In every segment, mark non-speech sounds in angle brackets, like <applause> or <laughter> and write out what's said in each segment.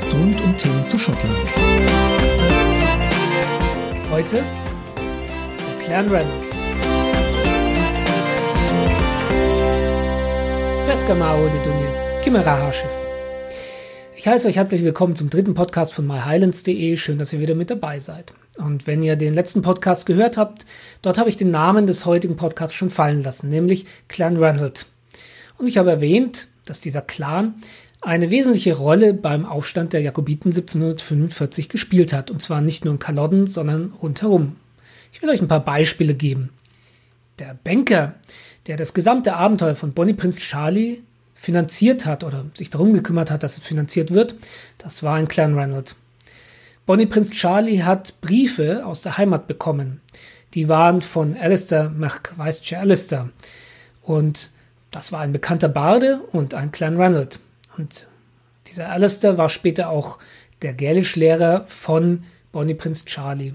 Podcast rund um Themen zu Schottland. Heute der Clan Reynolds. Veskamao de Dunje, Kimera-Haarschiff. Ich heiße euch herzlich willkommen zum dritten Podcast von myhighlands.de. Schön, dass ihr wieder mit dabei seid. Und wenn ihr den letzten Podcast gehört habt, dort habe ich den Namen des heutigen Podcasts schon fallen lassen, nämlich Clan Reynolds. Und ich habe erwähnt, dass dieser Clan eine wesentliche Rolle beim Aufstand der Jakobiten 1745 gespielt hat. Und zwar nicht nur in Kalodden, sondern rundherum. Ich will euch ein paar Beispiele geben. Der Banker, der das gesamte Abenteuer von Bonnie Prince Charlie finanziert hat oder sich darum gekümmert hat, dass es finanziert wird, das war ein Clan Reynolds. Bonnie Prince Charlie hat Briefe aus der Heimat bekommen. Die waren von Alistair McWeische Alistair. Und das war ein bekannter Barde und ein Clan Reynolds. Und dieser Alistair war später auch der Gälischlehrer von Bonnie Prince Charlie.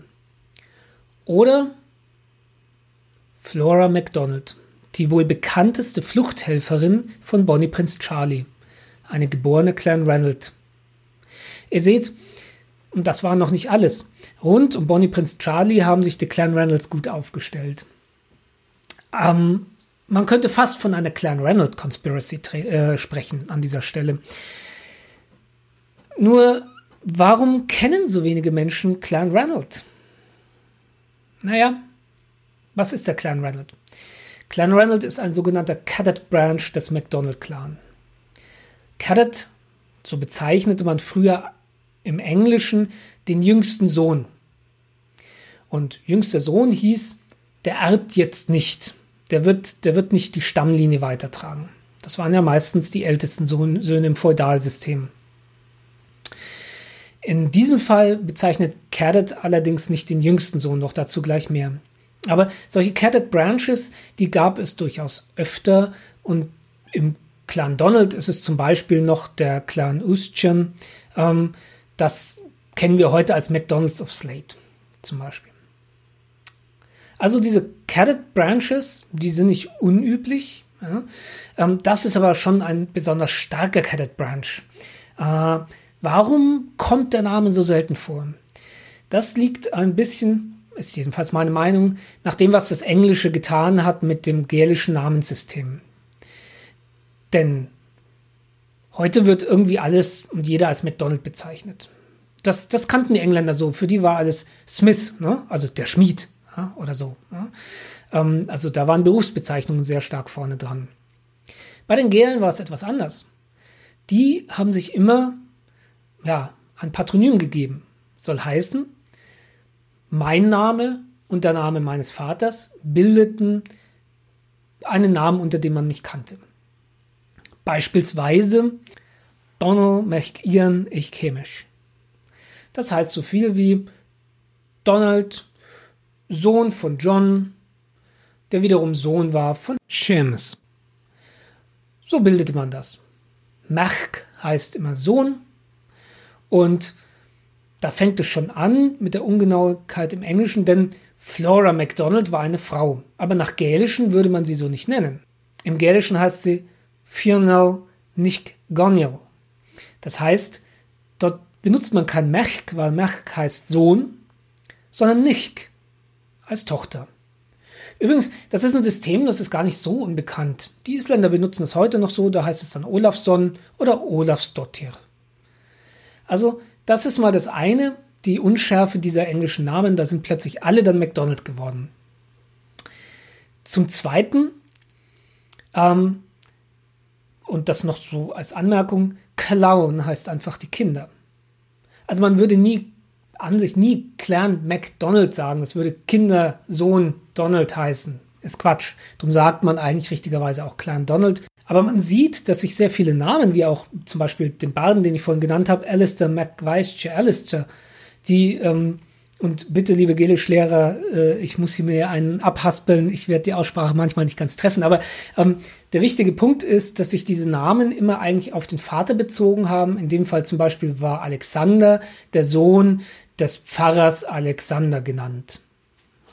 Oder Flora MacDonald, die wohl bekannteste Fluchthelferin von Bonnie Prince Charlie, eine geborene Clan Reynolds. Ihr seht, und das war noch nicht alles. Rund um Bonnie Prince Charlie haben sich die Clan Reynolds gut aufgestellt. Ähm, man könnte fast von einer Clan Reynolds Conspiracy äh, sprechen an dieser Stelle. Nur, warum kennen so wenige Menschen Clan Reynolds? Naja, was ist der Clan Reynolds? Clan Reynolds ist ein sogenannter Cadet Branch des McDonald Clan. Cadet, so bezeichnete man früher im Englischen den jüngsten Sohn. Und jüngster Sohn hieß, der erbt jetzt nicht der wird, der wird nicht die Stammlinie weitertragen. Das waren ja meistens die ältesten Söhne im Feudalsystem. In diesem Fall bezeichnet Cadet allerdings nicht den jüngsten Sohn, noch dazu gleich mehr. Aber solche Cadet Branches, die gab es durchaus öfter und im Clan Donald ist es zum Beispiel noch der Clan Ustchen. Ähm, das kennen wir heute als McDonald's of Slate zum Beispiel. Also diese Cadet Branches, die sind nicht unüblich. Ja. Ähm, das ist aber schon ein besonders starker Cadet Branch. Äh, warum kommt der Name so selten vor? Das liegt ein bisschen, ist jedenfalls meine Meinung, nach dem, was das Englische getan hat mit dem gälischen Namenssystem. Denn heute wird irgendwie alles und jeder als McDonald bezeichnet. Das, das kannten die Engländer so. Für die war alles Smith, ne? also der Schmied ja, oder so. Ja. Ähm, also da waren Berufsbezeichnungen sehr stark vorne dran. Bei den Gelen war es etwas anders. Die haben sich immer ja, ein Patronym gegeben. Soll heißen, mein Name und der Name meines Vaters bildeten einen Namen, unter dem man mich kannte. Beispielsweise Donald McIan ich chemisch. Das heißt so viel wie Donald Sohn von John, der wiederum Sohn war von Seamus. So bildete man das. Mach heißt immer Sohn und da fängt es schon an mit der Ungenauigkeit im Englischen, denn Flora MacDonald war eine Frau, aber nach Gälischen würde man sie so nicht nennen. Im Gälischen heißt sie Fionel nicht Goniel. Das heißt, dort benutzt man kein Mech, weil Mech heißt Sohn, sondern nicht als Tochter. Übrigens, das ist ein System, das ist gar nicht so unbekannt. Die Isländer benutzen es heute noch so, da heißt es dann Olafsson oder Olafsdottir. Also, das ist mal das eine, die Unschärfe dieser englischen Namen, da sind plötzlich alle dann McDonald geworden. Zum Zweiten, ähm, und das noch so als Anmerkung, Clown heißt einfach die Kinder. Also man würde nie an sich nie Clan McDonald sagen. Es würde Kindersohn Donald heißen. Ist Quatsch. Darum sagt man eigentlich richtigerweise auch Clan Donald. Aber man sieht, dass sich sehr viele Namen, wie auch zum Beispiel den Barden, den ich vorhin genannt habe, Alistair McWeiss, Alistair, die ähm, und bitte, liebe Gelisch-Lehrer, äh, ich muss hier mir einen abhaspeln. Ich werde die Aussprache manchmal nicht ganz treffen. Aber ähm, der wichtige Punkt ist, dass sich diese Namen immer eigentlich auf den Vater bezogen haben. In dem Fall zum Beispiel war Alexander der Sohn des Pfarrers Alexander genannt.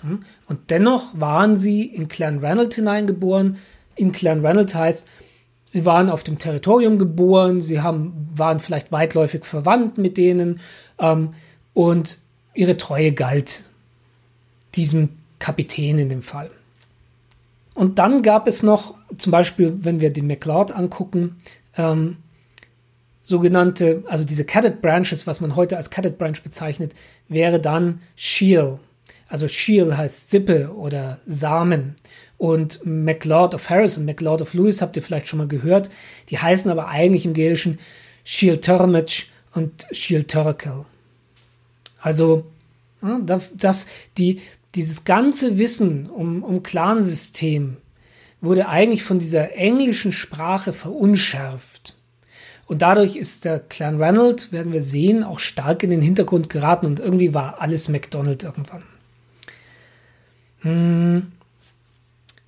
Hm? Und dennoch waren sie in Clan Ranald hineingeboren. In Clan Ranald heißt, Sie waren auf dem Territorium geboren, sie haben, waren vielleicht weitläufig verwandt mit denen ähm, und ihre Treue galt diesem Kapitän in dem Fall. Und dann gab es noch, zum Beispiel, wenn wir den McLeod angucken, ähm, sogenannte, also diese Cadet Branches, was man heute als Cadet Branch bezeichnet, wäre dann Shield. Also Shield heißt Sippe oder Samen. Und MacLeod of Harrison, MacLeod of Lewis habt ihr vielleicht schon mal gehört. Die heißen aber eigentlich im Gälischen Shield Turmage und Shield Turkel. Also, das, die, dieses ganze Wissen um, um Clansystem wurde eigentlich von dieser englischen Sprache verunschärft. Und dadurch ist der Clan Ranald, werden wir sehen, auch stark in den Hintergrund geraten und irgendwie war alles McDonald irgendwann. Hm.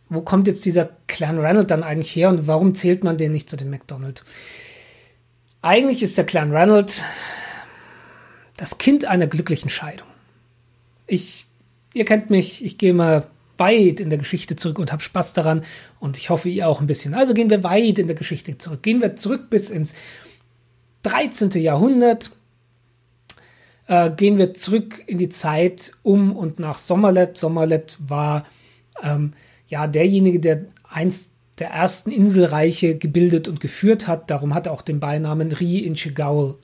Wo kommt jetzt dieser Clan Ranald dann eigentlich her und warum zählt man den nicht zu dem McDonald? Eigentlich ist der Clan Ranald das Kind einer glücklichen Scheidung. Ich, ihr kennt mich, ich gehe mal weit in der Geschichte zurück und habe Spaß daran und ich hoffe, ihr auch ein bisschen. Also gehen wir weit in der Geschichte zurück. Gehen wir zurück bis ins 13. Jahrhundert. Äh, gehen wir zurück in die Zeit um und nach Sommerlet. Sommerlet war ähm, ja derjenige, der einst der ersten Inselreiche gebildet und geführt hat. Darum hat er auch den Beinamen Ri in Chigaul.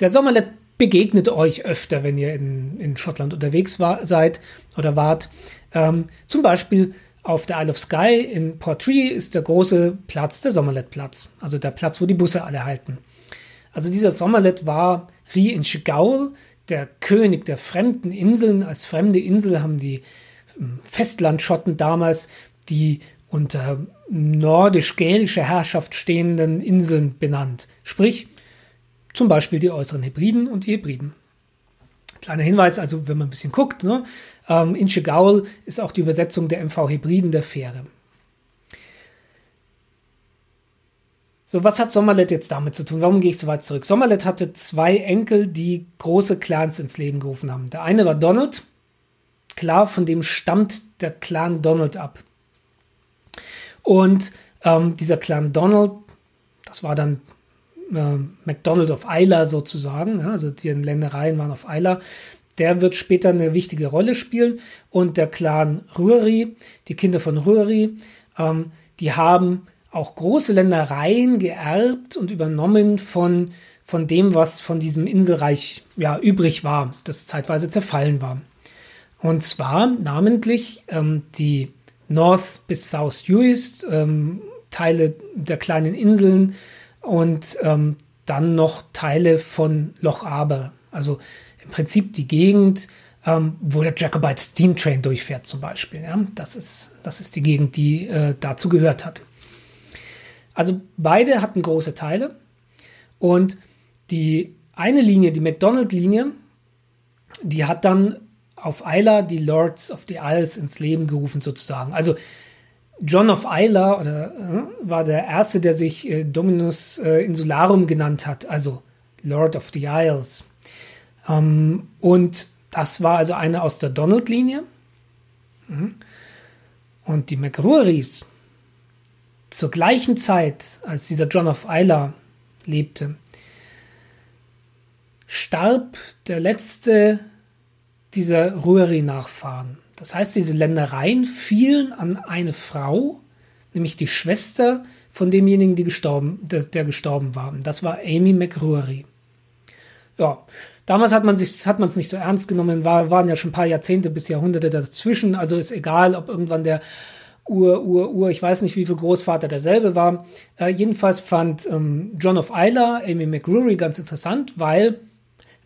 Der Sommerlet begegnet euch öfter, wenn ihr in, in Schottland unterwegs war, seid oder wart. Ähm, zum Beispiel auf der Isle of Skye in Portree ist der große Platz der Sommerlet-Platz, also der Platz, wo die Busse alle halten. Also dieser Sommerlet war Ri in Chigaul, der König der fremden Inseln. Als fremde Insel haben die ähm, Festlandschotten damals die unter nordisch-gälischer Herrschaft stehenden Inseln benannt. Sprich, zum Beispiel die äußeren Hebriden und die Hebriden. Kleiner Hinweis, also wenn man ein bisschen guckt, ne, ähm, in Chegaul ist auch die Übersetzung der MV Hebriden der Fähre. So, was hat Sommerlet jetzt damit zu tun? Warum gehe ich so weit zurück? Sommerlet hatte zwei Enkel, die große Clans ins Leben gerufen haben. Der eine war Donald. Klar, von dem stammt der Clan Donald ab. Und ähm, dieser Clan Donald, das war dann äh, McDonald of Isla sozusagen, ja, also die Ländereien waren auf Isla, der wird später eine wichtige Rolle spielen. Und der Clan Ruri, die Kinder von Ruri, ähm, die haben auch große Ländereien geerbt und übernommen von, von dem, was von diesem Inselreich ja, übrig war, das zeitweise zerfallen war. Und zwar namentlich ähm, die North bis South Uist, ähm, Teile der kleinen Inseln und ähm, dann noch Teile von Loch Aber. Also im Prinzip die Gegend, ähm, wo der Jacobite Steam Train durchfährt zum Beispiel. Ja? Das, ist, das ist die Gegend, die äh, dazu gehört hat. Also beide hatten große Teile und die eine Linie, die McDonald-Linie, die hat dann auf Isla die Lords of the Isles ins Leben gerufen sozusagen. Also John of Isla oder, äh, war der erste, der sich äh, Dominus äh, Insularum genannt hat, also Lord of the Isles. Ähm, und das war also eine aus der Donald-Linie. Mhm. Und die McRueries, zur gleichen Zeit, als dieser John of Isla lebte, starb der letzte dieser Rueri-Nachfahren. Das heißt, diese Ländereien fielen an eine Frau, nämlich die Schwester von demjenigen, gestorben, der, der gestorben war. Das war Amy McRuery. Ja, damals hat man sich, hat man es nicht so ernst genommen, war, waren ja schon ein paar Jahrzehnte bis Jahrhunderte dazwischen. Also ist egal, ob irgendwann der Ur, Ur, Ur, ich weiß nicht, wie viel Großvater derselbe war. Äh, jedenfalls fand ähm, John of Isla Amy McRuery ganz interessant, weil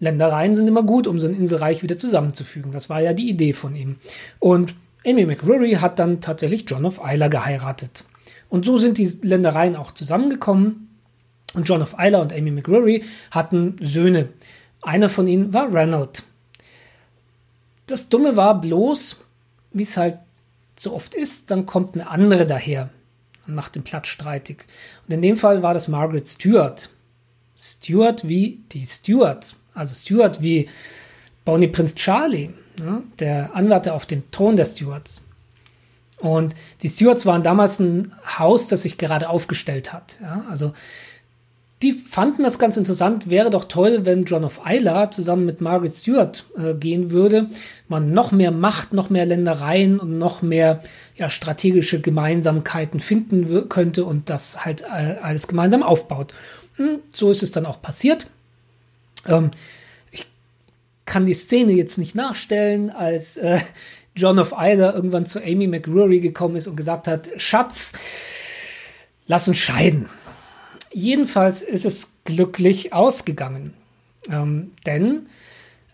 Ländereien sind immer gut, um so ein Inselreich wieder zusammenzufügen. Das war ja die Idee von ihm. Und Amy McRury hat dann tatsächlich John of Isla geheiratet. Und so sind die Ländereien auch zusammengekommen. Und John of Isla und Amy McRury hatten Söhne. Einer von ihnen war Ranald. Das Dumme war bloß, wie es halt so oft ist, dann kommt eine andere daher und macht den Platz streitig. Und in dem Fall war das Margaret Stewart. Stewart wie die Stewarts also Stuart wie Bonnie Prinz Charlie, ja, der Anwärter auf den Thron der Stuarts. Und die Stewards waren damals ein Haus, das sich gerade aufgestellt hat. Ja, also die fanden das ganz interessant. Wäre doch toll, wenn John of Isla zusammen mit Margaret Stewart äh, gehen würde. Man noch mehr Macht, noch mehr Ländereien und noch mehr ja, strategische Gemeinsamkeiten finden könnte und das halt äh, alles gemeinsam aufbaut. Hm, so ist es dann auch passiert. Ähm, ich kann die Szene jetzt nicht nachstellen, als äh, John of Isla irgendwann zu Amy McRory gekommen ist und gesagt hat, Schatz, lass uns scheiden. Jedenfalls ist es glücklich ausgegangen. Ähm, denn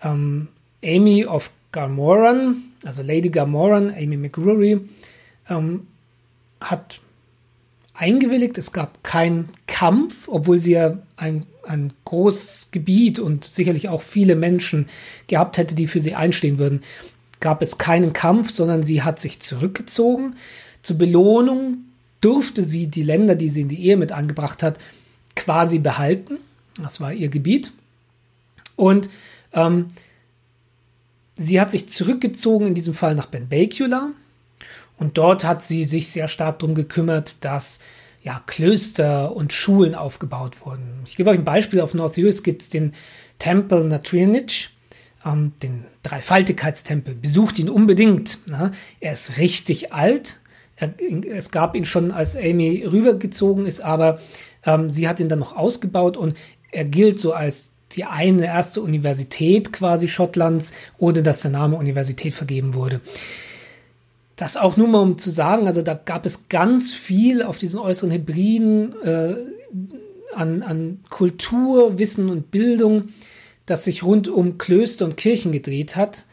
ähm, Amy of Garmoran, also Lady Garmoran, Amy McRory, ähm, hat eingewilligt. Es gab keinen Kampf, obwohl sie ja ein, ein großes Gebiet und sicherlich auch viele Menschen gehabt hätte, die für sie einstehen würden gab es keinen Kampf, sondern sie hat sich zurückgezogen. Zur Belohnung durfte sie die Länder, die sie in die Ehe mit angebracht hat, quasi behalten. Das war ihr Gebiet. Und ähm, sie hat sich zurückgezogen, in diesem Fall nach Benbecula. Und dort hat sie sich sehr stark darum gekümmert, dass ja, Klöster und Schulen aufgebaut wurden. Ich gebe euch ein Beispiel. Auf North US gibt es den Tempel Natrinich ähm, den Dreifaltigkeitstempel. Besucht ihn unbedingt. Ne? Er ist richtig alt. Er, es gab ihn schon, als Amy rübergezogen ist, aber ähm, sie hat ihn dann noch ausgebaut und er gilt so als die eine erste Universität quasi Schottlands, ohne dass der Name Universität vergeben wurde. Das auch nur mal um zu sagen, also da gab es ganz viel auf diesen äußeren Hybriden äh, an, an Kultur, Wissen und Bildung, das sich rund um Klöster und Kirchen gedreht hat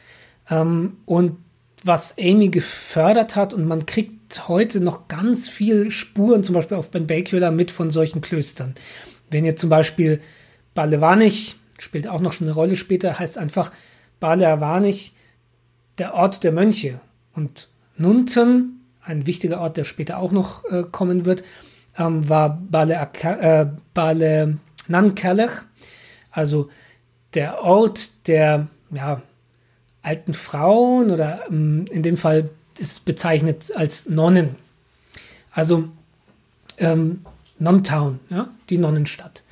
ähm, und was Amy gefördert hat und man kriegt heute noch ganz viel Spuren, zum Beispiel auf Ben Bakula mit von solchen Klöstern. Wenn ihr zum Beispiel Balewanich, spielt auch noch eine Rolle später, heißt einfach Balewanich, der Ort der Mönche. Und Nunten, ein wichtiger Ort, der später auch noch äh, kommen wird, ähm, war Bale, äh, Bale Nankerlech, also der Ort der ja, alten Frauen oder ähm, in dem Fall ist bezeichnet als Nonnen. Also ähm, Non-Town, ja, die Nonnenstadt.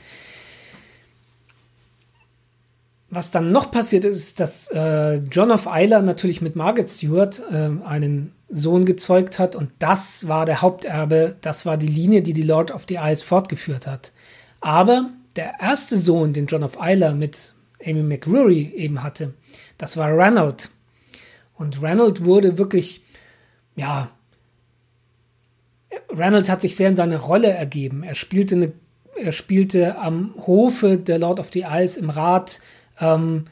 Was dann noch passiert ist, dass äh, John of Isla natürlich mit Margaret Stewart äh, einen Sohn gezeugt hat und das war der Haupterbe, das war die Linie, die die Lord of the Isles fortgeführt hat. Aber der erste Sohn, den John of Isla mit Amy McRury eben hatte. Das war Ranald. Und Ranald wurde wirklich, ja, Ranald hat sich sehr in seine Rolle ergeben. Er spielte, eine, er spielte am Hofe der Lord of the Isles im Rat ähm,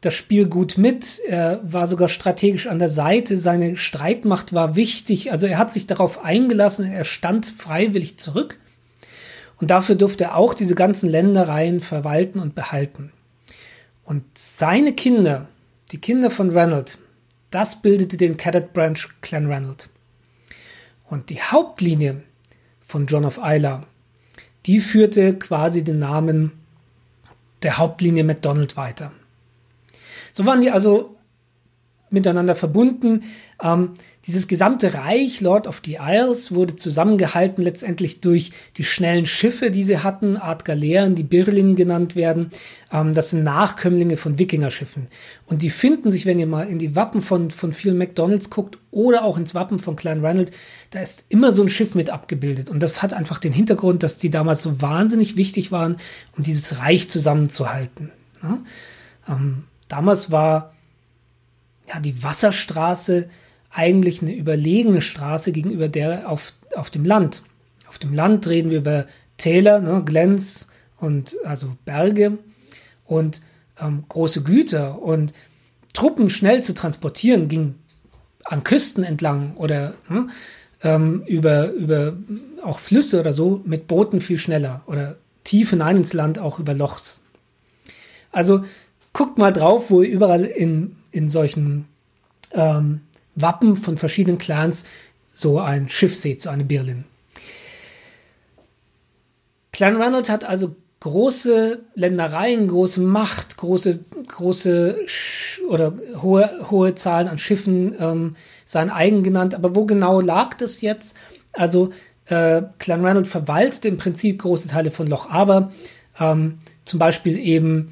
das Spiel gut mit. Er war sogar strategisch an der Seite. Seine Streitmacht war wichtig. Also er hat sich darauf eingelassen. Er stand freiwillig zurück. Und dafür durfte er auch diese ganzen Ländereien verwalten und behalten. Und seine Kinder, die Kinder von Ranald, das bildete den Cadet Branch Clan Ranald. Und die Hauptlinie von John of Isla, die führte quasi den Namen der Hauptlinie McDonald weiter. So waren die also miteinander verbunden. Ähm, dieses gesamte Reich, Lord of the Isles, wurde zusammengehalten letztendlich durch die schnellen Schiffe, die sie hatten, Art Galeeren, die Birlin genannt werden. Ähm, das sind Nachkömmlinge von Wikingerschiffen. Und die finden sich, wenn ihr mal in die Wappen von, von vielen McDonalds guckt oder auch ins Wappen von Klein Ranald, da ist immer so ein Schiff mit abgebildet. Und das hat einfach den Hintergrund, dass die damals so wahnsinnig wichtig waren, um dieses Reich zusammenzuhalten. Ja? Ähm, damals war ja, die Wasserstraße eigentlich eine überlegene Straße gegenüber der auf, auf dem Land. Auf dem Land reden wir über Täler, ne, Glens und also Berge und ähm, große Güter und Truppen schnell zu transportieren ging an Küsten entlang oder ne, ähm, über, über auch Flüsse oder so mit Booten viel schneller oder tief hinein ins Land auch über Lochs. Also guckt mal drauf, wo ihr überall in, in solchen ähm, Wappen von verschiedenen Clans so ein Schiff seht, so eine Birlin. Clan Ranald hat also große Ländereien, große Macht, große, große oder hohe, hohe Zahlen an Schiffen ähm, sein eigen genannt. Aber wo genau lag das jetzt? Also äh, Clanranald verwaltet im Prinzip große Teile von Loch Aber, ähm, zum Beispiel eben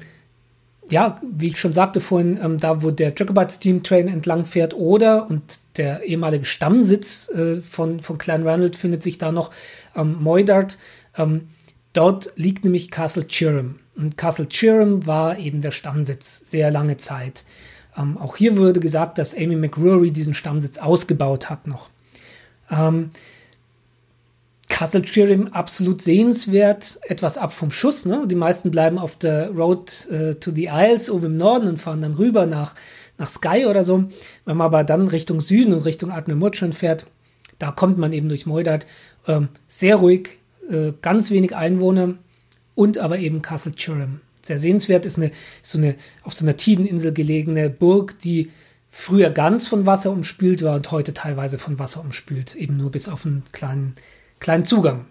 ja, wie ich schon sagte vorhin, ähm, da wo der Jacobite Steam Train entlang fährt oder und der ehemalige Stammsitz äh, von, von Clan Ranald findet sich da noch ähm, Moidart. Ähm, dort liegt nämlich Castle Chirham. Und Castle Chirham war eben der Stammsitz sehr lange Zeit. Ähm, auch hier wurde gesagt, dass Amy McRory diesen Stammsitz ausgebaut hat noch. Ähm, Castle Cherim absolut sehenswert, etwas ab vom Schuss. Ne? Die meisten bleiben auf der Road äh, to the Isles oben im Norden und fahren dann rüber nach, nach Skye oder so. Wenn man aber dann Richtung Süden und Richtung Adnemurchan fährt, da kommt man eben durch Moidat. Ähm, sehr ruhig, äh, ganz wenig Einwohner und aber eben Castle Cherim. Sehr sehenswert ist eine, so eine auf so einer Tideninsel gelegene Burg, die früher ganz von Wasser umspült war und heute teilweise von Wasser umspült, eben nur bis auf einen kleinen kleinen Zugang.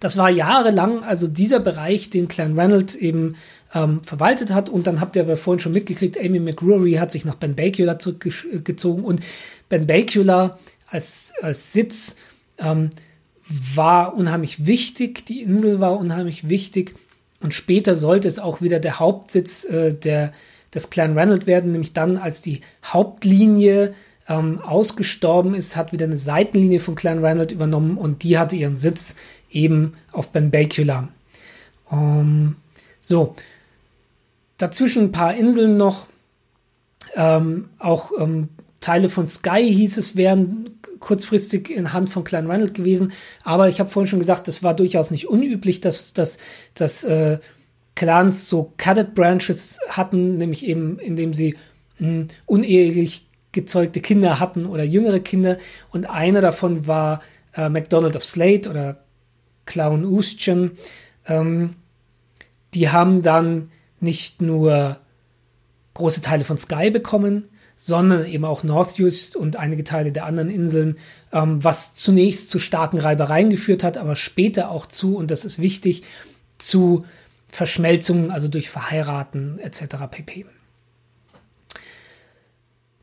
Das war jahrelang also dieser Bereich, den Clan Reynolds eben ähm, verwaltet hat. Und dann habt ihr aber vorhin schon mitgekriegt, Amy McGrory hat sich nach Ben Bakula zurückgezogen und Ben Bakula als, als Sitz ähm, war unheimlich wichtig. Die Insel war unheimlich wichtig. Und später sollte es auch wieder der Hauptsitz äh, der, des Clan Reynolds werden, nämlich dann, als die Hauptlinie ähm, ausgestorben ist, hat wieder eine Seitenlinie von Clan Randall übernommen und die hatte ihren Sitz eben auf Benbacula. Um, so, dazwischen ein paar Inseln noch, ähm, auch ähm, Teile von Sky hieß es, wären kurzfristig in Hand von Clan Randall gewesen. Aber ich habe vorhin schon gesagt, das war durchaus nicht unüblich, dass, dass, dass äh, Clans so Cadet Branches hatten, nämlich eben indem sie mh, hm, unehelich gezeugte Kinder hatten oder jüngere Kinder. Und einer davon war äh, MacDonald of Slate oder Clown Ustchen. Ähm, die haben dann nicht nur große Teile von Sky bekommen, sondern eben auch North und einige Teile der anderen Inseln, ähm, was zunächst zu starken Reibereien geführt hat, aber später auch zu, und das ist wichtig, zu Verschmelzungen, also durch Verheiraten etc. pp.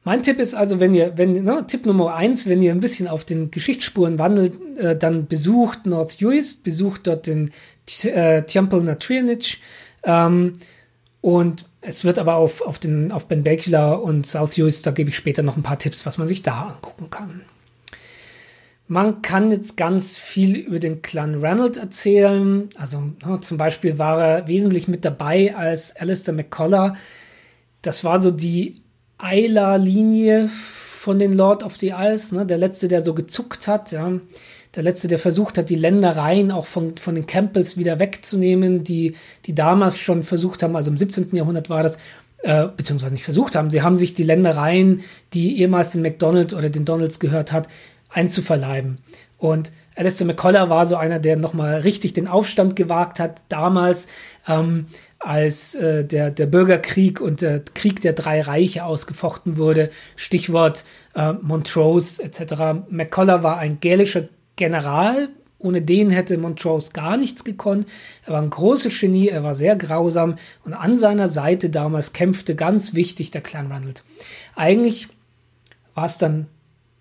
Mein Tipp ist also, wenn ihr, wenn, ne, Tipp Nummer eins, wenn ihr ein bisschen auf den Geschichtsspuren wandelt, äh, dann besucht North Uist, besucht dort den äh, Temple Natrianich, ähm, und es wird aber auf, auf den, auf Ben Bakula und South Uist, da gebe ich später noch ein paar Tipps, was man sich da angucken kann. Man kann jetzt ganz viel über den Clan Ranald erzählen. Also ne, zum Beispiel war er wesentlich mit dabei als Alistair McCullough. Das war so die Eiler-Linie von den Lord of the Isles, ne? der letzte, der so gezuckt hat, ja. Der letzte, der versucht hat, die Ländereien auch von, von den Campbells wieder wegzunehmen, die, die damals schon versucht haben, also im 17. Jahrhundert war das, äh, beziehungsweise nicht versucht haben, sie haben sich die Ländereien, die ehemals den McDonald oder den Donalds gehört hat, einzuverleiben. Und Alistair McCullough war so einer, der nochmal richtig den Aufstand gewagt hat, damals, ähm, als äh, der, der Bürgerkrieg und der Krieg der drei Reiche ausgefochten wurde. Stichwort äh, Montrose etc. McCullough war ein gälischer General. Ohne den hätte Montrose gar nichts gekonnt. Er war ein großes Genie, er war sehr grausam und an seiner Seite damals kämpfte ganz wichtig der Clan Randall. Eigentlich war es dann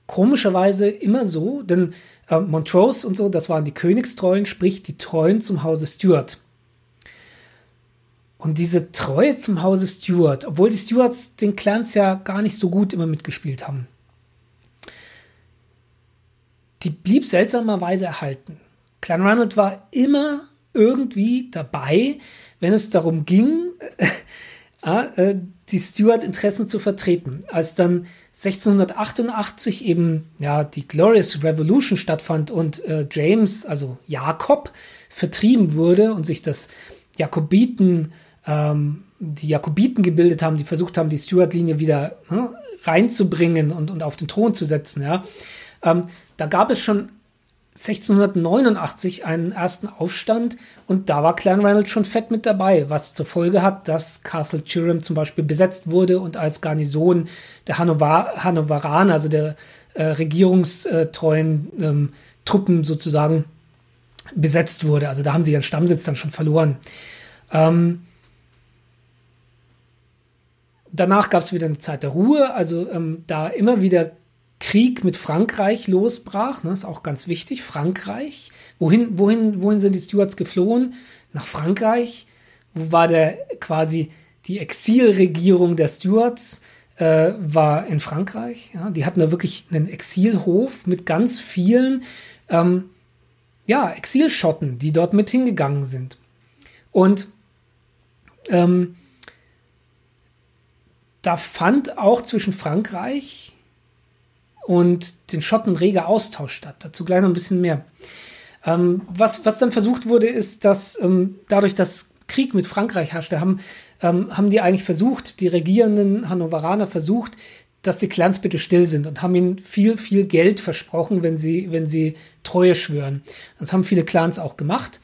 komischerweise immer so, denn äh, Montrose und so, das waren die Königstreuen, sprich die Treuen zum Hause Stuart. Und diese Treue zum Hause Stuart, obwohl die Stuarts den Clans ja gar nicht so gut immer mitgespielt haben, die blieb seltsamerweise erhalten. Clan Ronald war immer irgendwie dabei, wenn es darum ging, <laughs> äh, die Stuart-Interessen zu vertreten. Als dann 1688 eben ja die Glorious Revolution stattfand und äh, James, also Jakob, vertrieben wurde und sich das Jakobiten ähm, die Jakobiten gebildet haben, die versucht haben, die Stuart-Linie wieder ne, reinzubringen und, und auf den Thron zu setzen. Ja. Ähm, da gab es schon 1689 einen ersten Aufstand und da war Clan Reynolds schon fett mit dabei, was zur Folge hat, dass Castle Chirham zum Beispiel besetzt wurde und als Garnison der Hannover Hannoveraner, also der äh, regierungstreuen ähm, Truppen sozusagen besetzt wurde. Also da haben sie ihren Stammsitz dann schon verloren. Ähm, danach gab es wieder eine Zeit der Ruhe, also ähm, da immer wieder Krieg mit Frankreich losbrach, ne, ist auch ganz wichtig, Frankreich. Wohin, wohin, wohin sind die Stuarts geflohen? Nach Frankreich. Wo war der quasi die Exilregierung der Stuarts? Äh, war in Frankreich. Ja, die hatten da wirklich einen Exilhof mit ganz vielen ähm, ja, Exilschotten, die dort mit hingegangen sind. Und ähm, da fand auch zwischen Frankreich und den Schotten reger Austausch statt. Dazu gleich noch ein bisschen mehr. Ähm, was, was dann versucht wurde, ist, dass ähm, dadurch, dass Krieg mit Frankreich herrschte, haben, ähm, haben die eigentlich versucht, die regierenden Hannoveraner versucht, dass die Clans bitte still sind und haben ihnen viel, viel Geld versprochen, wenn sie, wenn sie Treue schwören. Das haben viele Clans auch gemacht.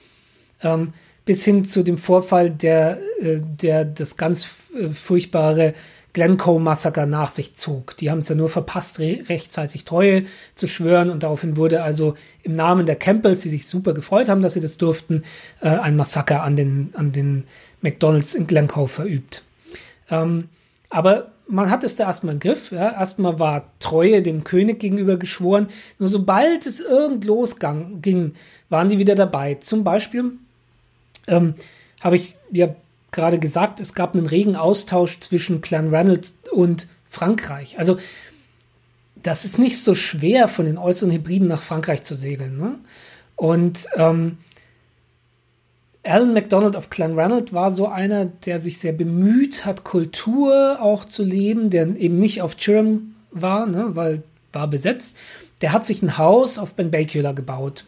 Ähm, bis hin zu dem Vorfall, der, äh, der das ganz äh, furchtbare Glencoe-Massaker nach sich zog. Die haben es ja nur verpasst, re rechtzeitig Treue zu schwören und daraufhin wurde also im Namen der Campbells, die sich super gefreut haben, dass sie das durften, äh, ein Massaker an den, an den McDonalds in Glencoe verübt. Ähm, aber man hat es da erstmal im Griff. Ja. Erstmal war Treue dem König gegenüber geschworen. Nur sobald es irgend losging, waren die wieder dabei. Zum Beispiel ähm, habe ich ja gerade gesagt, es gab einen regen Austausch zwischen Clan Reynolds und Frankreich. Also das ist nicht so schwer, von den äußeren Hybriden nach Frankreich zu segeln. Ne? Und ähm, Alan MacDonald of Clan Reynolds war so einer, der sich sehr bemüht hat, Kultur auch zu leben, der eben nicht auf Chirham war, ne, weil war besetzt. Der hat sich ein Haus auf Benbecula gebaut.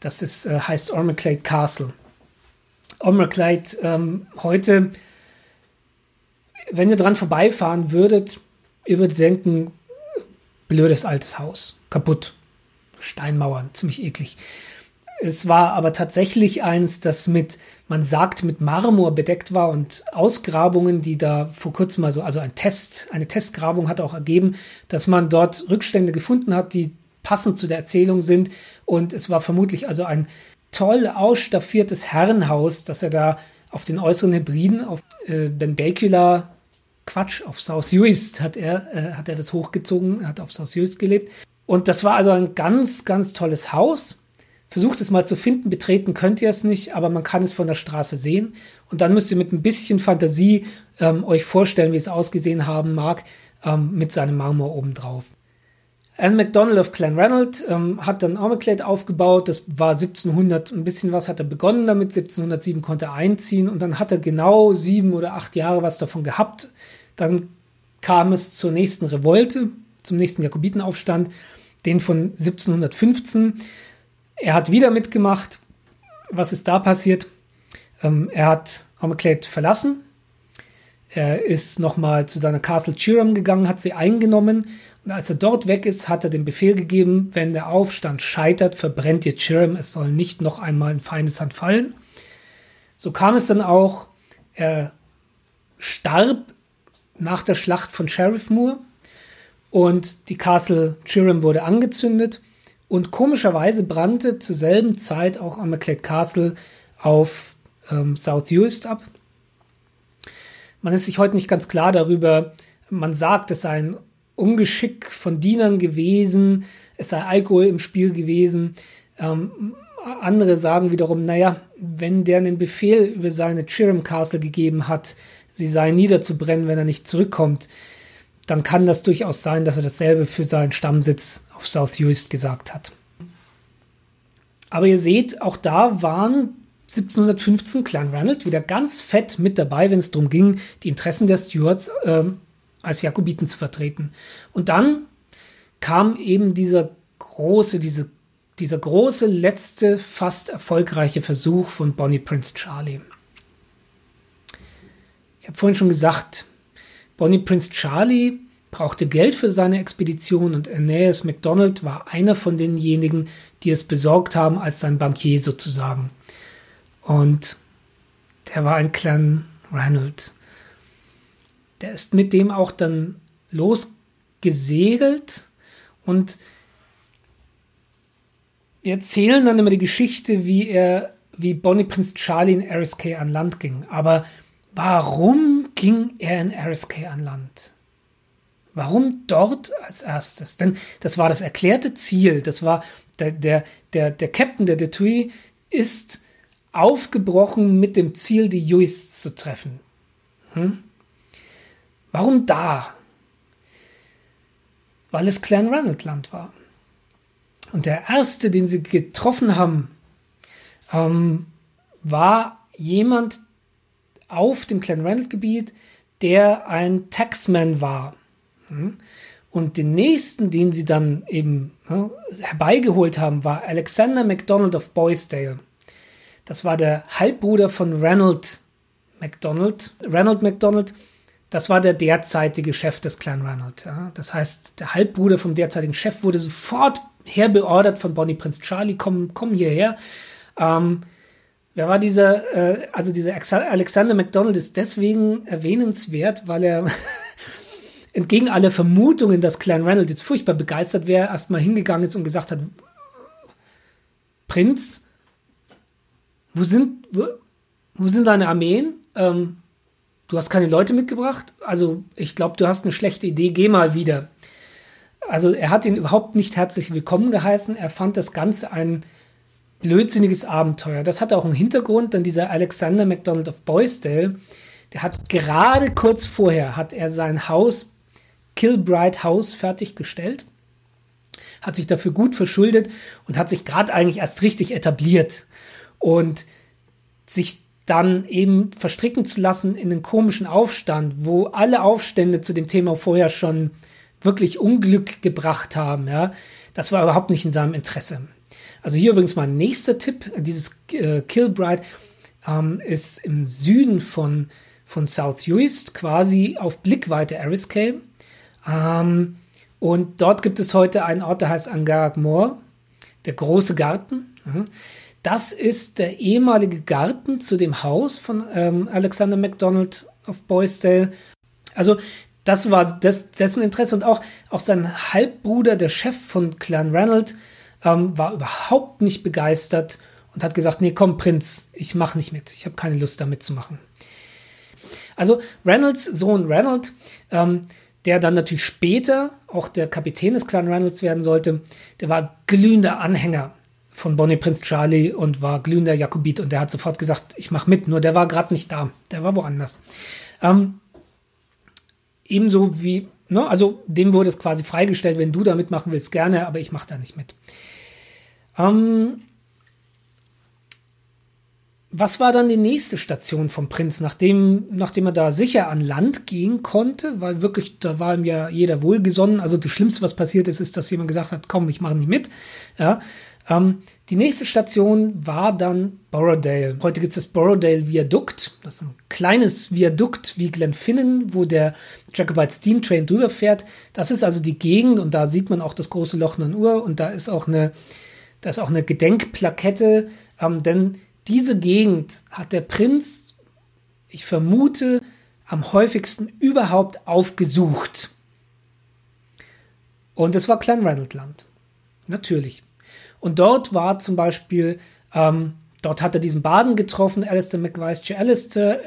Das ist, äh, heißt Ormaclade Castle. Ommerkleid ähm, heute, wenn ihr dran vorbeifahren würdet, ihr würdet denken, blödes altes Haus, kaputt, Steinmauern, ziemlich eklig. Es war aber tatsächlich eins, das mit, man sagt, mit Marmor bedeckt war und Ausgrabungen, die da vor kurzem mal so, also ein Test, eine Testgrabung hat auch ergeben, dass man dort Rückstände gefunden hat, die passend zu der Erzählung sind. Und es war vermutlich also ein toll ausstaffiertes Herrenhaus, das er da auf den äußeren Hybriden, auf äh, Benbecula, Quatsch, auf South Uist hat er, äh, hat er das hochgezogen, hat auf South Uist gelebt. Und das war also ein ganz, ganz tolles Haus. Versucht es mal zu finden, betreten könnt ihr es nicht, aber man kann es von der Straße sehen. Und dann müsst ihr mit ein bisschen Fantasie ähm, euch vorstellen, wie es ausgesehen haben mag, ähm, mit seinem Marmor obendrauf. Anne MacDonald of Clanranald ähm, hat dann Armaclade aufgebaut. Das war 1700, ein bisschen was hat er begonnen damit. 1707 konnte er einziehen und dann hat er genau sieben oder acht Jahre was davon gehabt. Dann kam es zur nächsten Revolte, zum nächsten Jakobitenaufstand, den von 1715. Er hat wieder mitgemacht. Was ist da passiert? Ähm, er hat Armaclade verlassen. Er ist nochmal zu seiner Castle Chiram gegangen, hat sie eingenommen und als er dort weg ist, hat er den Befehl gegeben, wenn der Aufstand scheitert, verbrennt ihr Chirm, es soll nicht noch einmal in Feindeshand fallen. So kam es dann auch, er starb nach der Schlacht von Sheriff Moor und die Castle Chirham wurde angezündet und komischerweise brannte zur selben Zeit auch Amaclade Castle auf ähm, South Uist ab. Man ist sich heute nicht ganz klar darüber. Man sagt, es sei ein Ungeschick von Dienern gewesen, es sei Alkohol im Spiel gewesen. Ähm, andere sagen wiederum, naja, wenn der einen Befehl über seine Chiram Castle gegeben hat, sie sei niederzubrennen, wenn er nicht zurückkommt, dann kann das durchaus sein, dass er dasselbe für seinen Stammsitz auf South Uist gesagt hat. Aber ihr seht, auch da waren 1715 Clan Ranald wieder ganz fett mit dabei, wenn es darum ging, die Interessen der Stuarts ähm, als Jakobiten zu vertreten. Und dann kam eben dieser große, diese, dieser große, letzte, fast erfolgreiche Versuch von Bonnie Prince Charlie. Ich habe vorhin schon gesagt, Bonnie Prince Charlie brauchte Geld für seine Expedition und Aeneas MacDonald war einer von denjenigen, die es besorgt haben als sein Bankier sozusagen. Und der war ein Clan Ranald der ist mit dem auch dann losgesegelt und wir erzählen dann immer die Geschichte, wie er, wie Bonnie Prince Charlie in RSK an Land ging. Aber warum ging er in Eriskay an Land? Warum dort als erstes? Denn das war das erklärte Ziel. Das war der, der, der, der Captain der Detui ist aufgebrochen mit dem Ziel, die Juice zu treffen. Hm? Warum da? Weil es Clan Ranald Land war. Und der erste, den sie getroffen haben, ähm, war jemand auf dem Clan Ranald Gebiet, der ein Taxman war. Hm? Und den nächsten, den sie dann eben ne, herbeigeholt haben, war Alexander MacDonald of Boysdale. Das war der Halbbruder von Ranald MacDonald. Ranald MacDonald, das war der derzeitige Chef des Clan Ranald. Ja. Das heißt, der Halbbruder vom derzeitigen Chef wurde sofort herbeordert von Bonnie Prince Charlie, komm, komm hierher. Ähm, wer war dieser, äh, also dieser Alexander MacDonald ist deswegen erwähnenswert, weil er <laughs> entgegen aller Vermutungen, dass Clan Reynolds jetzt furchtbar begeistert wäre, erstmal hingegangen ist und gesagt hat, Prinz, wo sind, wo, wo sind deine Armeen? Ähm, du hast keine Leute mitgebracht? Also ich glaube, du hast eine schlechte Idee, geh mal wieder. Also er hat ihn überhaupt nicht herzlich willkommen geheißen. Er fand das Ganze ein blödsinniges Abenteuer. Das hatte auch einen Hintergrund, denn dieser Alexander MacDonald of Boysdale, der hat gerade kurz vorher, hat er sein Haus Kilbride House fertiggestellt, hat sich dafür gut verschuldet und hat sich gerade eigentlich erst richtig etabliert. Und sich dann eben verstricken zu lassen in einen komischen Aufstand, wo alle Aufstände zu dem Thema vorher schon wirklich Unglück gebracht haben, ja, das war überhaupt nicht in seinem Interesse. Also hier übrigens mein nächster Tipp, dieses äh, Kilbride ähm, ist im Süden von, von South Uist, quasi auf Blickweite Eriskay. Ähm, und dort gibt es heute einen Ort, der heißt Angarag Moor, der große Garten. Das ist der ehemalige Garten zu dem Haus von ähm, Alexander MacDonald of Boysdale. Also das war das, dessen Interesse und auch, auch sein Halbbruder, der Chef von Clan Ranald, ähm, war überhaupt nicht begeistert und hat gesagt, nee, komm, Prinz, ich mach nicht mit. Ich habe keine Lust, da mitzumachen. Also Reynolds Sohn Ranald, ähm, der dann natürlich später auch der Kapitän des Clan Reynolds werden sollte, der war glühender Anhänger von Bonnie Prince Charlie und war glühender Jakobit und der hat sofort gesagt, ich mach mit, nur der war gerade nicht da, der war woanders. Ähm, ebenso wie, ne, also dem wurde es quasi freigestellt, wenn du da mitmachen willst, gerne, aber ich mache da nicht mit. Ähm, was war dann die nächste Station vom Prinz, nachdem, nachdem er da sicher an Land gehen konnte, weil wirklich, da war ihm ja jeder wohlgesonnen. Also das Schlimmste, was passiert ist, ist, dass jemand gesagt hat, komm, ich mache nicht mit. Ja, ähm, die nächste Station war dann Borrowdale. Heute gibt es das Borrowdale Viadukt. Das ist ein kleines Viadukt wie Glenfinnan, wo der Jacobite Steam Train drüber fährt. Das ist also die Gegend und da sieht man auch das große Loch in Uhr und da ist auch eine, da ist auch eine Gedenkplakette, ähm, denn diese Gegend hat der Prinz, ich vermute, am häufigsten überhaupt aufgesucht. Und es war Clanranald-Land. Natürlich. Und dort war zum Beispiel, ähm, dort hat er diesen Baden getroffen, Alistair McWeiss Alistair.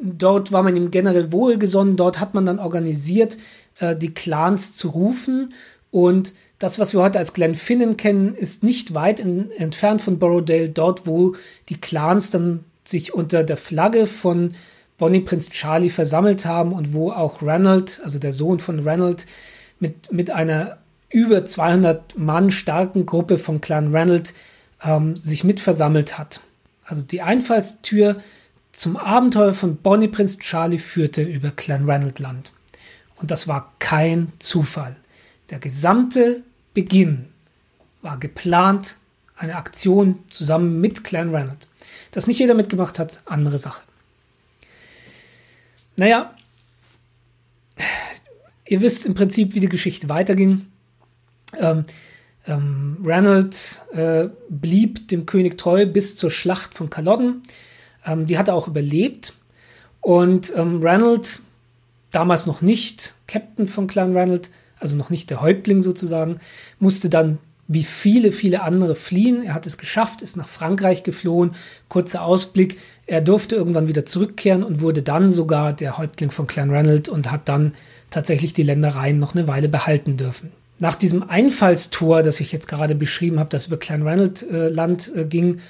Dort war man ihm generell wohlgesonnen. Dort hat man dann organisiert, äh, die Clans zu rufen. Und das, was wir heute als Glenfinnan kennen, ist nicht weit in, entfernt von Borrowdale, dort, wo die Clans dann sich unter der Flagge von Bonnie Prince Charlie versammelt haben und wo auch Ranald, also der Sohn von Ranald, mit, mit einer über 200 Mann starken Gruppe von Clan Ranald ähm, sich mit versammelt hat. Also die Einfallstür zum Abenteuer von Bonnie Prince Charlie führte über Clan Ranald Land. Und das war kein Zufall. Der gesamte Beginn war geplant, eine Aktion zusammen mit Clan Ranald. Dass nicht jeder mitgemacht hat, andere Sache. Naja, ihr wisst im Prinzip, wie die Geschichte weiterging. Ähm, ähm, Ranald äh, blieb dem König treu bis zur Schlacht von Culloden. Ähm, die hat er auch überlebt. Und ähm, Ranald, damals noch nicht Captain von Clan Ranald, also noch nicht der Häuptling sozusagen, musste dann wie viele, viele andere fliehen. Er hat es geschafft, ist nach Frankreich geflohen. Kurzer Ausblick. Er durfte irgendwann wieder zurückkehren und wurde dann sogar der Häuptling von Clan Ranald und hat dann tatsächlich die Ländereien noch eine Weile behalten dürfen. Nach diesem Einfallstor, das ich jetzt gerade beschrieben habe, das über Ranald äh, Land äh, ging,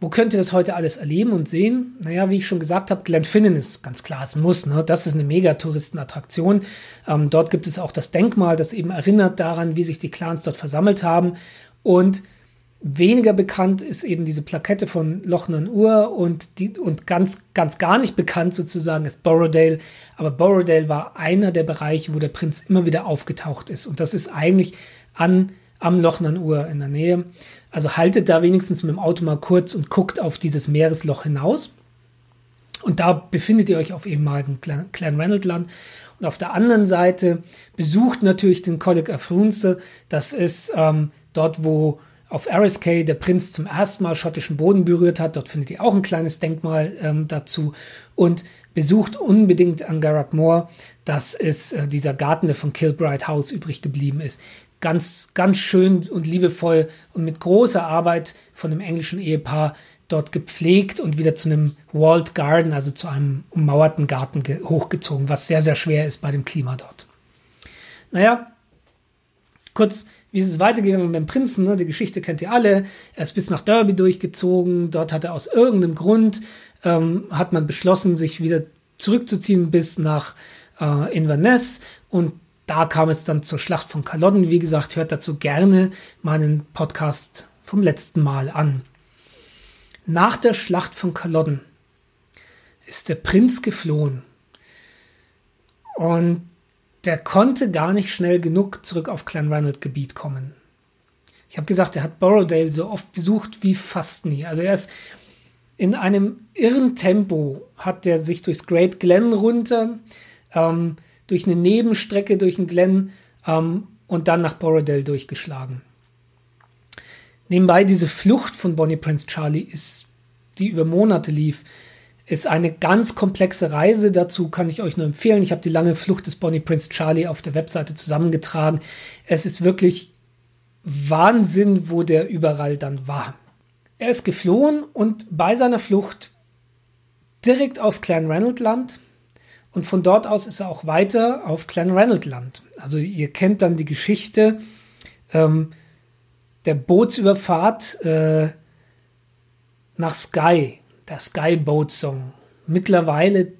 wo könnt ihr das heute alles erleben und sehen? Naja, wie ich schon gesagt habe, Glenfinnan ist ganz klar, es muss. Ne? Das ist eine Megatouristenattraktion. Ähm, dort gibt es auch das Denkmal, das eben erinnert daran, wie sich die Clans dort versammelt haben. Und weniger bekannt ist eben diese Plakette von Lochner Uhr und, die, und ganz, ganz gar nicht bekannt sozusagen ist Borrowdale. Aber Borrowdale war einer der Bereiche, wo der Prinz immer wieder aufgetaucht ist. Und das ist eigentlich an am Lochnernuhr in der Nähe. Also haltet da wenigstens mit dem Auto mal kurz und guckt auf dieses Meeresloch hinaus. Und da befindet ihr euch auf ehemaligen Clan Reynolds Land. Und auf der anderen Seite besucht natürlich den Codec Afrunze. Das ist ähm, dort, wo auf Ariskay der Prinz zum ersten Mal schottischen Boden berührt hat. Dort findet ihr auch ein kleines Denkmal ähm, dazu. Und besucht unbedingt Angarak Moor. Das ist äh, dieser Garten, der von Kilbride House übrig geblieben ist ganz, ganz schön und liebevoll und mit großer Arbeit von dem englischen Ehepaar dort gepflegt und wieder zu einem Walled Garden, also zu einem ummauerten Garten hochgezogen, was sehr, sehr schwer ist bei dem Klima dort. Naja, kurz, wie ist es weitergegangen mit dem Prinzen? Ne? Die Geschichte kennt ihr alle. Er ist bis nach Derby durchgezogen. Dort hat er aus irgendeinem Grund, ähm, hat man beschlossen, sich wieder zurückzuziehen bis nach äh, Inverness und da kam es dann zur Schlacht von Kalodden. Wie gesagt, hört dazu gerne meinen Podcast vom letzten Mal an. Nach der Schlacht von Kalodden ist der Prinz geflohen. Und der konnte gar nicht schnell genug zurück auf Clan Ranald Gebiet kommen. Ich habe gesagt, er hat Borrowdale so oft besucht wie fast nie. Also er ist in einem irren Tempo, hat er sich durchs Great Glen runter, ähm, durch eine Nebenstrecke durch den Glen ähm, und dann nach Borrowdale durchgeschlagen. Nebenbei diese Flucht von Bonnie Prince Charlie ist, die über Monate lief, ist eine ganz komplexe Reise. Dazu kann ich euch nur empfehlen. Ich habe die lange Flucht des Bonnie Prince Charlie auf der Webseite zusammengetragen. Es ist wirklich Wahnsinn, wo der überall dann war. Er ist geflohen und bei seiner Flucht direkt auf Clan Ranald Land, und von dort aus ist er auch weiter auf Clan Ranald Land. Also ihr kennt dann die Geschichte ähm, der Bootsüberfahrt äh, nach Sky, der Sky Boat Song. Mittlerweile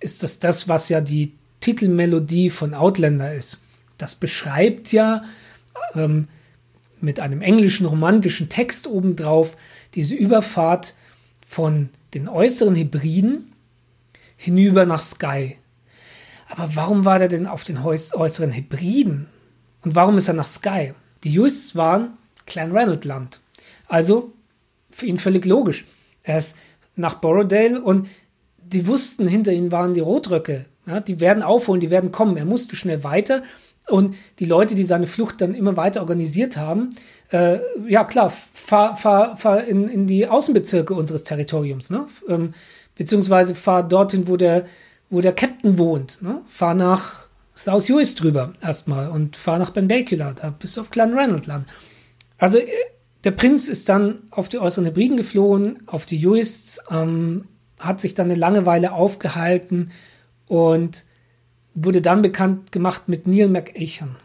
ist das das, was ja die Titelmelodie von Outlander ist. Das beschreibt ja ähm, mit einem englischen romantischen Text obendrauf diese Überfahrt von den äußeren Hybriden hinüber nach Sky. Aber warum war der denn auf den äußeren Hybriden? Und warum ist er nach Sky? Die Juists waren Clan Ranald Land. Also für ihn völlig logisch. Er ist nach Borrowdale und die wussten, hinter ihnen waren die Rotröcke. Ja, die werden aufholen, die werden kommen. Er musste schnell weiter. Und die Leute, die seine Flucht dann immer weiter organisiert haben, äh, ja klar, fahr, fahr, fahr in, in die Außenbezirke unseres Territoriums. Ne? Ähm, beziehungsweise fahr dorthin, wo der, wo der Captain wohnt. Ne? Fahr nach South US drüber erstmal und fahr nach Benbecula, da bist du auf Clan Reynolds Land. Also äh, der Prinz ist dann auf die äußeren Hebriden geflohen, auf die Juists, ähm, hat sich dann eine Langeweile aufgehalten und wurde dann bekannt gemacht mit Neil McEchen.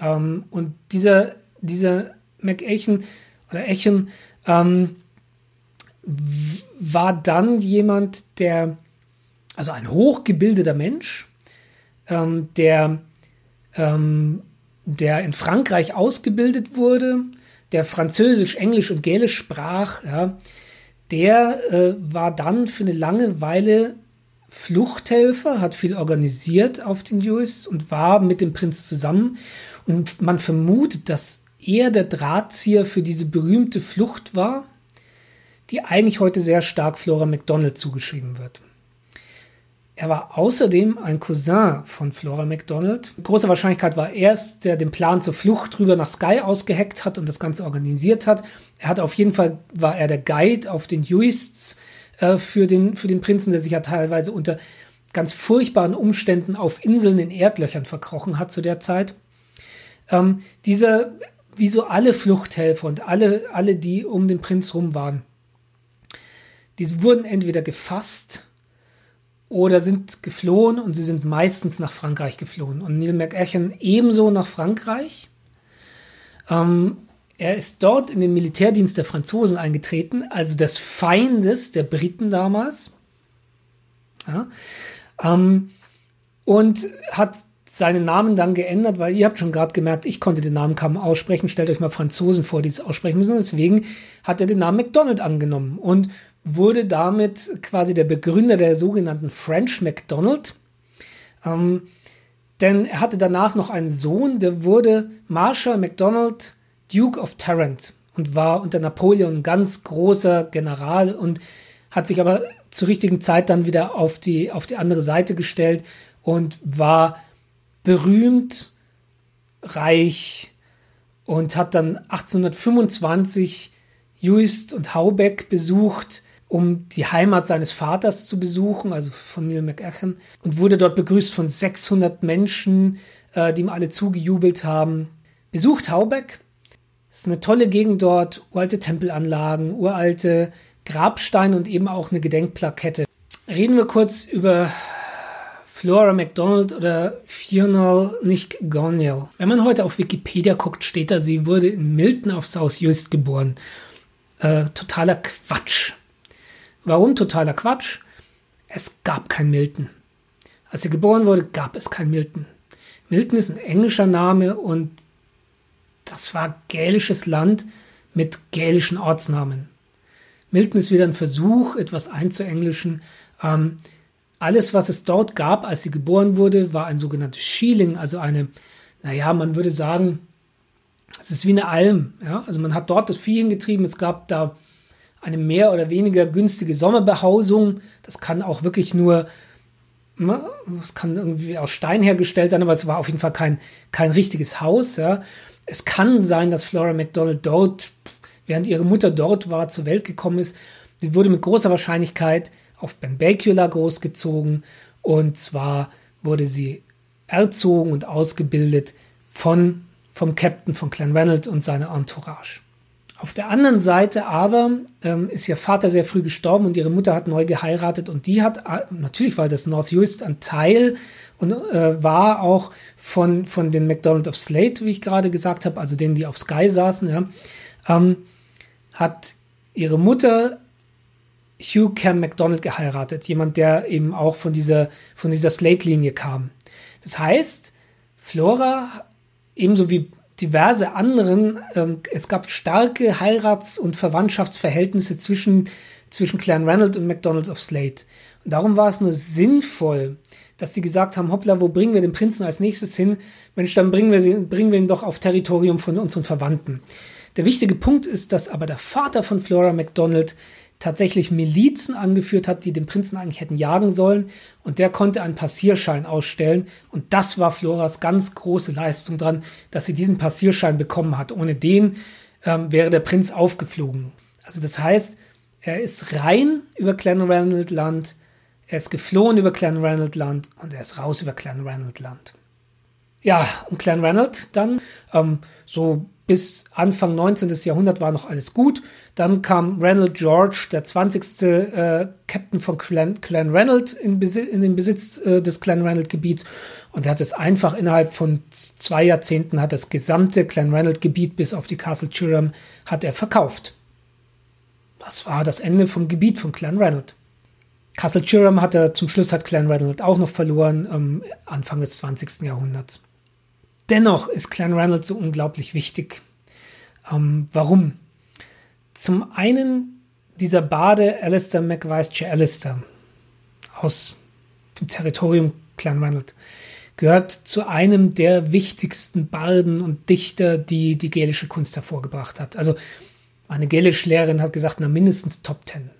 Ähm, und dieser, dieser McEchen oder Echen ähm, war dann jemand, der, also ein hochgebildeter Mensch, ähm, der, ähm, der in Frankreich ausgebildet wurde, der Französisch, Englisch und Gälisch sprach, ja, der äh, war dann für eine lange Weile Fluchthelfer, hat viel organisiert auf den Juis und war mit dem Prinz zusammen. Und man vermutet, dass er der Drahtzieher für diese berühmte Flucht war die eigentlich heute sehr stark Flora MacDonald zugeschrieben wird. Er war außerdem ein Cousin von Flora MacDonald. Große Wahrscheinlichkeit war er es, der den Plan zur Flucht rüber nach Sky ausgeheckt hat und das Ganze organisiert hat. Er hat auf jeden Fall, war er der Guide auf den Juists äh, für, den, für den Prinzen, der sich ja teilweise unter ganz furchtbaren Umständen auf Inseln in Erdlöchern verkrochen hat zu der Zeit. Ähm, dieser wie so alle Fluchthelfer und alle, alle, die um den Prinz rum waren, die wurden entweder gefasst oder sind geflohen und sie sind meistens nach Frankreich geflohen. Und Neil McEchen ebenso nach Frankreich. Ähm, er ist dort in den Militärdienst der Franzosen eingetreten, also des Feindes der Briten damals. Ja, ähm, und hat seinen Namen dann geändert, weil ihr habt schon gerade gemerkt, ich konnte den Namen kaum aussprechen. Stellt euch mal Franzosen vor, die es aussprechen müssen. Deswegen hat er den Namen McDonald angenommen und wurde damit quasi der Begründer der sogenannten French McDonald. Ähm, denn er hatte danach noch einen Sohn, der wurde Marshal MacDonald, Duke of Tarrant und war unter Napoleon ein ganz großer General und hat sich aber zur richtigen Zeit dann wieder auf die, auf die andere Seite gestellt und war berühmt, reich und hat dann 1825 Juist und Haubeck besucht, um die Heimat seines Vaters zu besuchen, also von Neil McEchen, und wurde dort begrüßt von 600 Menschen, äh, die ihm alle zugejubelt haben. Besucht Haubeck. Es ist eine tolle Gegend dort, uralte Tempelanlagen, uralte Grabsteine und eben auch eine Gedenkplakette. Reden wir kurz über Flora MacDonald oder Fiona nicht Goniel. Wenn man heute auf Wikipedia guckt, steht da, sie wurde in Milton auf South Uist geboren. Äh, totaler Quatsch. Warum totaler Quatsch? Es gab kein Milton. Als sie geboren wurde, gab es kein Milton. Milton ist ein englischer Name und das war gälisches Land mit gälischen Ortsnamen. Milton ist wieder ein Versuch, etwas einzuenglischen. Ähm, alles, was es dort gab, als sie geboren wurde, war ein sogenanntes Schieling, also eine, naja, man würde sagen, es ist wie eine Alm. Ja? Also man hat dort das Vieh hingetrieben. Es gab da eine mehr oder weniger günstige Sommerbehausung. Das kann auch wirklich nur, ne, es kann irgendwie aus Stein hergestellt sein, aber es war auf jeden Fall kein, kein richtiges Haus. Ja? Es kann sein, dass Flora McDonald dort, während ihre Mutter dort war, zur Welt gekommen ist. Sie wurde mit großer Wahrscheinlichkeit auf Benbecula großgezogen und zwar wurde sie erzogen und ausgebildet von, vom Captain von Clan Reynolds und seiner Entourage. Auf der anderen Seite aber ähm, ist ihr Vater sehr früh gestorben und ihre Mutter hat neu geheiratet und die hat, äh, natürlich war das North Uist ein Teil und äh, war auch von, von den McDonald of Slate, wie ich gerade gesagt habe, also denen, die auf Sky saßen, ja, ähm, hat ihre Mutter Hugh Cam MacDonald geheiratet, jemand, der eben auch von dieser, von dieser Slate-Linie kam. Das heißt, Flora, ebenso wie diverse anderen, ähm, es gab starke Heirats- und Verwandtschaftsverhältnisse zwischen, zwischen Clan Reynolds und MacDonald of Slate. Und darum war es nur sinnvoll, dass sie gesagt haben, hoppla, wo bringen wir den Prinzen als nächstes hin? Mensch, dann bringen wir, sie, bringen wir ihn doch auf Territorium von unseren Verwandten. Der wichtige Punkt ist, dass aber der Vater von Flora MacDonald tatsächlich Milizen angeführt hat, die den Prinzen eigentlich hätten jagen sollen. Und der konnte einen Passierschein ausstellen. Und das war Floras ganz große Leistung dran, dass sie diesen Passierschein bekommen hat. Ohne den ähm, wäre der Prinz aufgeflogen. Also das heißt, er ist rein über Clan Ranald Land, er ist geflohen über Clan Ranald Land und er ist raus über Clan Ranald Land. Ja, und Clan Ranald dann, ähm, so bis Anfang 19. Jahrhundert war noch alles gut. Dann kam Ranald George, der 20. Äh, Captain von Clan, Clan Ranald in, in, den Besitz äh, des Clan Ranald Gebiets und er hat es einfach innerhalb von zwei Jahrzehnten hat das gesamte Clan Ranald Gebiet bis auf die Castle Chiram hat er verkauft. Das war das Ende vom Gebiet von Clan Ranald. Castle Chiram hat er zum Schluss hat Clan Ranald auch noch verloren, ähm, Anfang des 20. Jahrhunderts. Dennoch ist Clan Reynolds so unglaublich wichtig. Ähm, warum? Zum einen dieser Bade Alistair McVice Alistair aus dem Territorium Clan Reynolds gehört zu einem der wichtigsten Barden und Dichter, die die gälische Kunst hervorgebracht hat. Also eine Gälisch-Lehrerin hat gesagt, na mindestens Top Ten.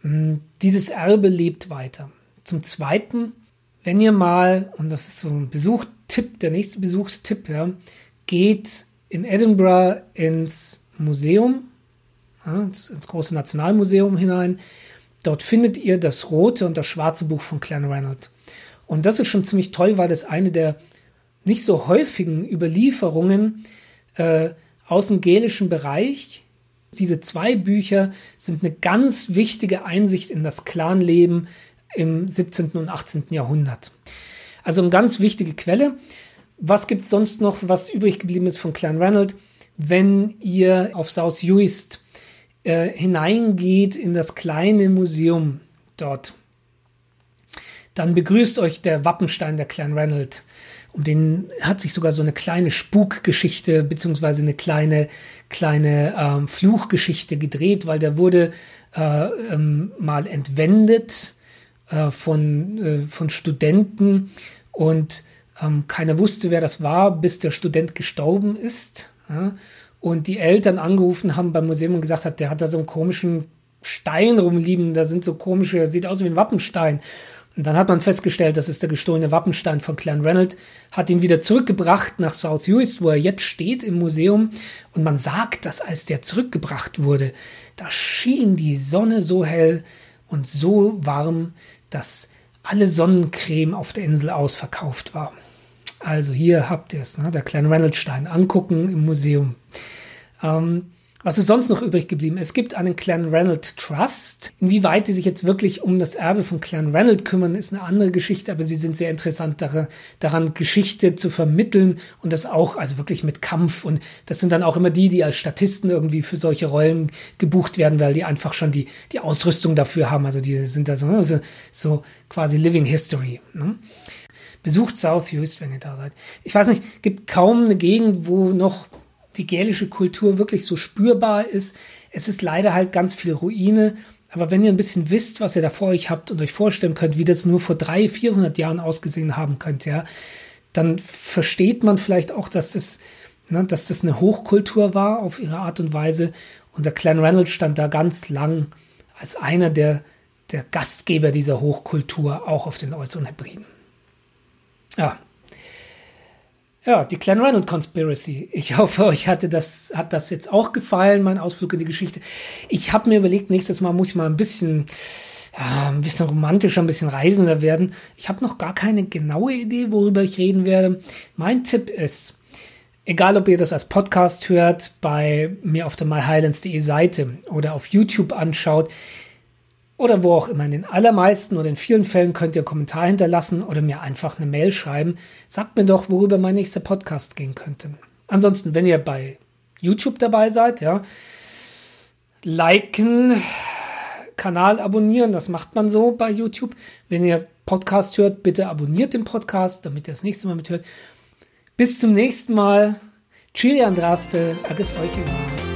Hm, dieses Erbe lebt weiter. Zum Zweiten, wenn ihr mal, und das ist so ein Besuch Tipp, der nächste Besuchstipp, ja, geht in Edinburgh ins Museum, ja, ins, ins, große Nationalmuseum hinein. Dort findet ihr das rote und das schwarze Buch von Clan Reynolds. Und das ist schon ziemlich toll, weil das eine der nicht so häufigen Überlieferungen äh, aus dem gälischen Bereich. Diese zwei Bücher sind eine ganz wichtige Einsicht in das Clanleben im 17. und 18. Jahrhundert. Also eine ganz wichtige Quelle. Was gibt es sonst noch, was übrig geblieben ist von Clan Ranald? Wenn ihr auf South Uist äh, hineingeht in das kleine Museum dort, dann begrüßt euch der Wappenstein der Clan Ranald. Um den hat sich sogar so eine kleine Spukgeschichte beziehungsweise eine kleine kleine ähm, Fluchgeschichte gedreht, weil der wurde äh, ähm, mal entwendet äh, von äh, von Studenten und ähm, keiner wusste, wer das war, bis der Student gestorben ist. Ja? Und die Eltern angerufen haben beim Museum und gesagt hat, der hat da so einen komischen Stein rumliegen, da sind so komische, sieht aus wie ein Wappenstein. Und dann hat man festgestellt, das ist der gestohlene Wappenstein von Clan Reynolds, hat ihn wieder zurückgebracht nach South Uist, wo er jetzt steht im Museum. Und man sagt, dass als der zurückgebracht wurde, da schien die Sonne so hell und so warm, dass alle Sonnencreme auf der Insel ausverkauft war. Also hier habt ihr es, ne? der kleine Reynolds-Stein. Angucken im Museum. Ähm, was ist sonst noch übrig geblieben? Es gibt einen Clan Reynolds Trust. Inwieweit die sich jetzt wirklich um das Erbe von Clan Reynolds kümmern, ist eine andere Geschichte, aber sie sind sehr interessant daran, Geschichte zu vermitteln und das auch, also wirklich mit Kampf. Und das sind dann auch immer die, die als Statisten irgendwie für solche Rollen gebucht werden, weil die einfach schon die, die Ausrüstung dafür haben. Also die sind da so, so, so quasi Living History. Ne? Besucht South Uist, wenn ihr da seid. Ich weiß nicht, gibt kaum eine Gegend, wo noch die gälische Kultur wirklich so spürbar ist. Es ist leider halt ganz viel Ruine. Aber wenn ihr ein bisschen wisst, was ihr da vor euch habt und euch vorstellen könnt, wie das nur vor drei, 400 Jahren ausgesehen haben könnte, ja, dann versteht man vielleicht auch, dass es, ne, dass das eine Hochkultur war auf ihre Art und Weise. Und der Clan Reynolds stand da ganz lang als einer der, der Gastgeber dieser Hochkultur auch auf den äußeren Hebriden. Ja. Ja, die Clan Reynolds Conspiracy. Ich hoffe, euch hatte das, hat das jetzt auch gefallen, mein Ausflug in die Geschichte. Ich habe mir überlegt, nächstes Mal muss ich mal ein bisschen, ja, ein bisschen romantischer, ein bisschen reisender werden. Ich habe noch gar keine genaue Idee, worüber ich reden werde. Mein Tipp ist, egal ob ihr das als Podcast hört, bei mir auf der myhighlands.de Seite oder auf YouTube anschaut, oder wo auch immer. In den allermeisten oder in vielen Fällen könnt ihr einen Kommentar hinterlassen oder mir einfach eine Mail schreiben. Sagt mir doch, worüber mein nächster Podcast gehen könnte. Ansonsten, wenn ihr bei YouTube dabei seid, ja, liken, Kanal abonnieren, das macht man so bei YouTube. Wenn ihr Podcast hört, bitte abonniert den Podcast, damit ihr das nächste Mal mithört. Bis zum nächsten Mal. Chili Andraste, Agis euch immer.